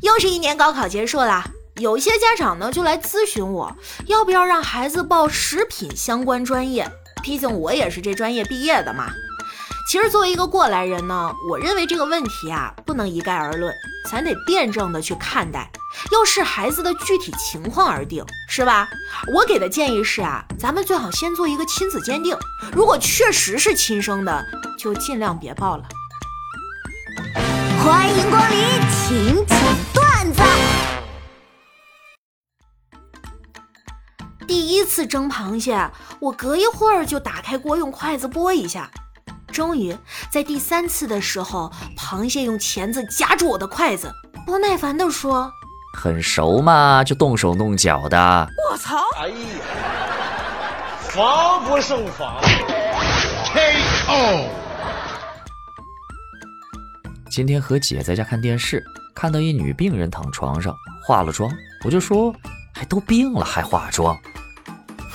又是一年高考结束了，有些家长呢就来咨询我，要不要让孩子报食品相关专业？毕竟我也是这专业毕业的嘛。其实作为一个过来人呢，我认为这个问题啊不能一概而论，咱得辩证的去看待，要视孩子的具体情况而定，是吧？我给的建议是啊，咱们最好先做一个亲子鉴定，如果确实是亲生的，就尽量别报了。欢迎光临第一次蒸螃蟹，我隔一会儿就打开锅用筷子拨一下。终于在第三次的时候，螃蟹用钳子夹住我的筷子，不耐烦地说：“很熟嘛，就动手动脚的。”我操！哎呀，防不胜防。K.O. 今天和姐在家看电视，看到一女病人躺床上化了妆，我就说：“还都病了还化妆？”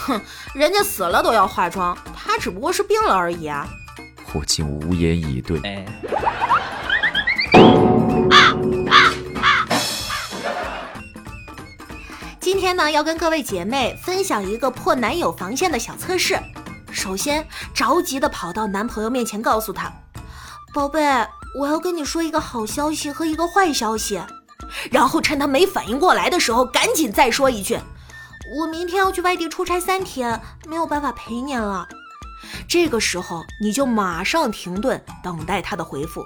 哼，人家死了都要化妆，他只不过是病了而已啊！我竟无言以对。今天呢，要跟各位姐妹分享一个破男友防线的小测试。首先，着急的跑到男朋友面前，告诉他：“宝贝。”我要跟你说一个好消息和一个坏消息，然后趁他没反应过来的时候，赶紧再说一句：“我明天要去外地出差三天，没有办法陪您了。”这个时候你就马上停顿，等待他的回复。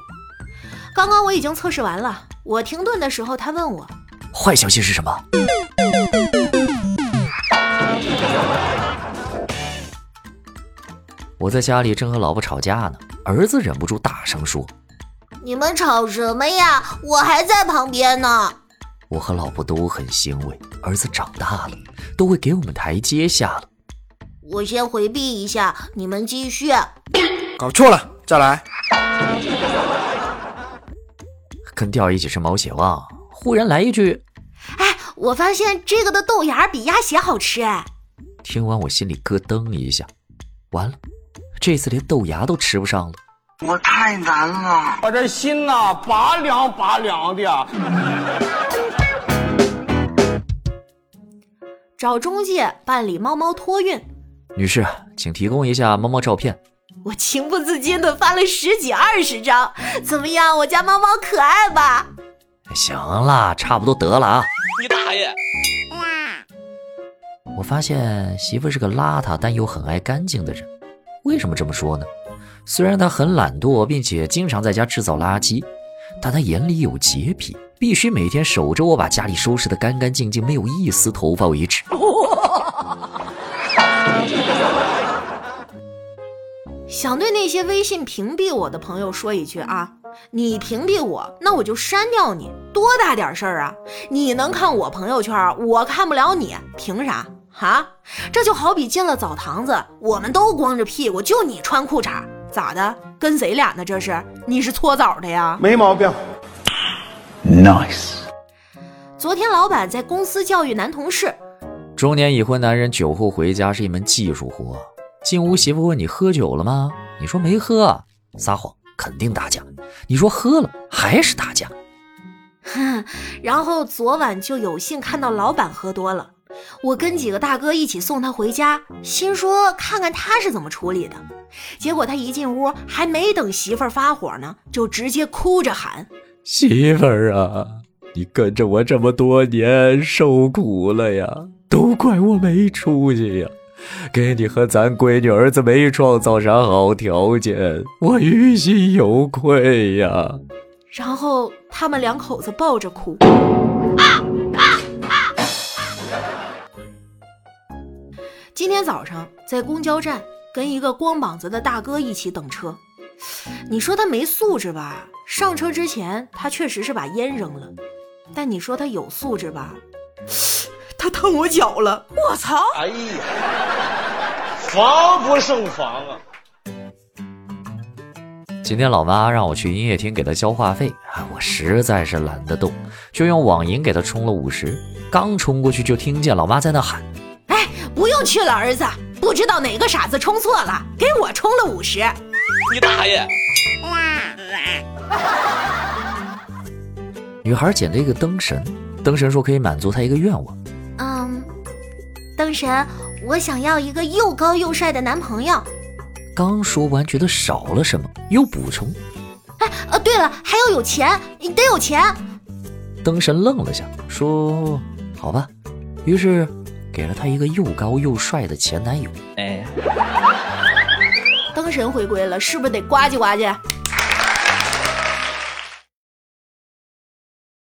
刚刚我已经测试完了，我停顿的时候，他问我：“坏消息是什么？”我在家里正和老婆吵架呢，儿子忍不住大声说。你们吵什么呀？我还在旁边呢。我和老婆都很欣慰，儿子长大了，都会给我们台阶下了。我先回避一下，你们继续。搞错了，再来。跟调一起吃毛血旺，忽然来一句：“哎，我发现这个的豆芽比鸭血好吃。”哎，听完我心里咯噔一下，完了，这次连豆芽都吃不上了。我太难了，我这心呐拔凉拔凉的。找中介办理猫猫托运，女士，请提供一下猫猫照片。我情不自禁的发了十几二十张，怎么样？我家猫猫可爱吧？行了，差不多得了啊。你大爷！我发现媳妇是个邋遢但又很爱干净的人，为什么这么说呢？虽然他很懒惰，并且经常在家制造垃圾，但他眼里有洁癖，必须每天守着我把家里收拾得干干净净，没有一丝头发为止。想对那些微信屏蔽我的朋友说一句啊，你屏蔽我，那我就删掉你，多大点事儿啊！你能看我朋友圈，我看不了你，凭啥？哈，这就好比进了澡堂子，我们都光着屁股，就你穿裤衩。咋的？跟谁俩呢？这是？你是搓澡的呀？没毛病。Nice。昨天老板在公司教育男同事，中年已婚男人酒后回家是一门技术活。进屋，媳妇问你喝酒了吗？你说没喝，撒谎肯定打架。你说喝了，还是打架。哼，然后昨晚就有幸看到老板喝多了。我跟几个大哥一起送他回家，心说看看他是怎么处理的。结果他一进屋，还没等媳妇儿发火呢，就直接哭着喊：“媳妇儿啊，你跟着我这么多年，受苦了呀，都怪我没出息呀，给你和咱闺女儿子没创造啥好条件，我于心有愧呀。”然后他们两口子抱着哭。今天早上在公交站跟一个光膀子的大哥一起等车，你说他没素质吧？上车之前他确实是把烟扔了，但你说他有素质吧？他烫我脚了，我操！哎呀，防不胜防啊！今天老妈让我去营业厅给她交话费，我实在是懒得动，就用网银给她充了五十。刚充过去就听见老妈在那喊。不用去了，儿子，不知道哪个傻子充错了，给我充了五十。你大爷！女孩捡了一个灯神，灯神说可以满足她一个愿望。嗯，灯神，我想要一个又高又帅的男朋友。刚说完，觉得少了什么，又补充：哎，呃，对了，还要有钱，你得有钱。灯神愣了下，说：“好吧。”于是给了他一个又高又帅的前男友。哎，灯神回归了，是不是得呱唧呱唧？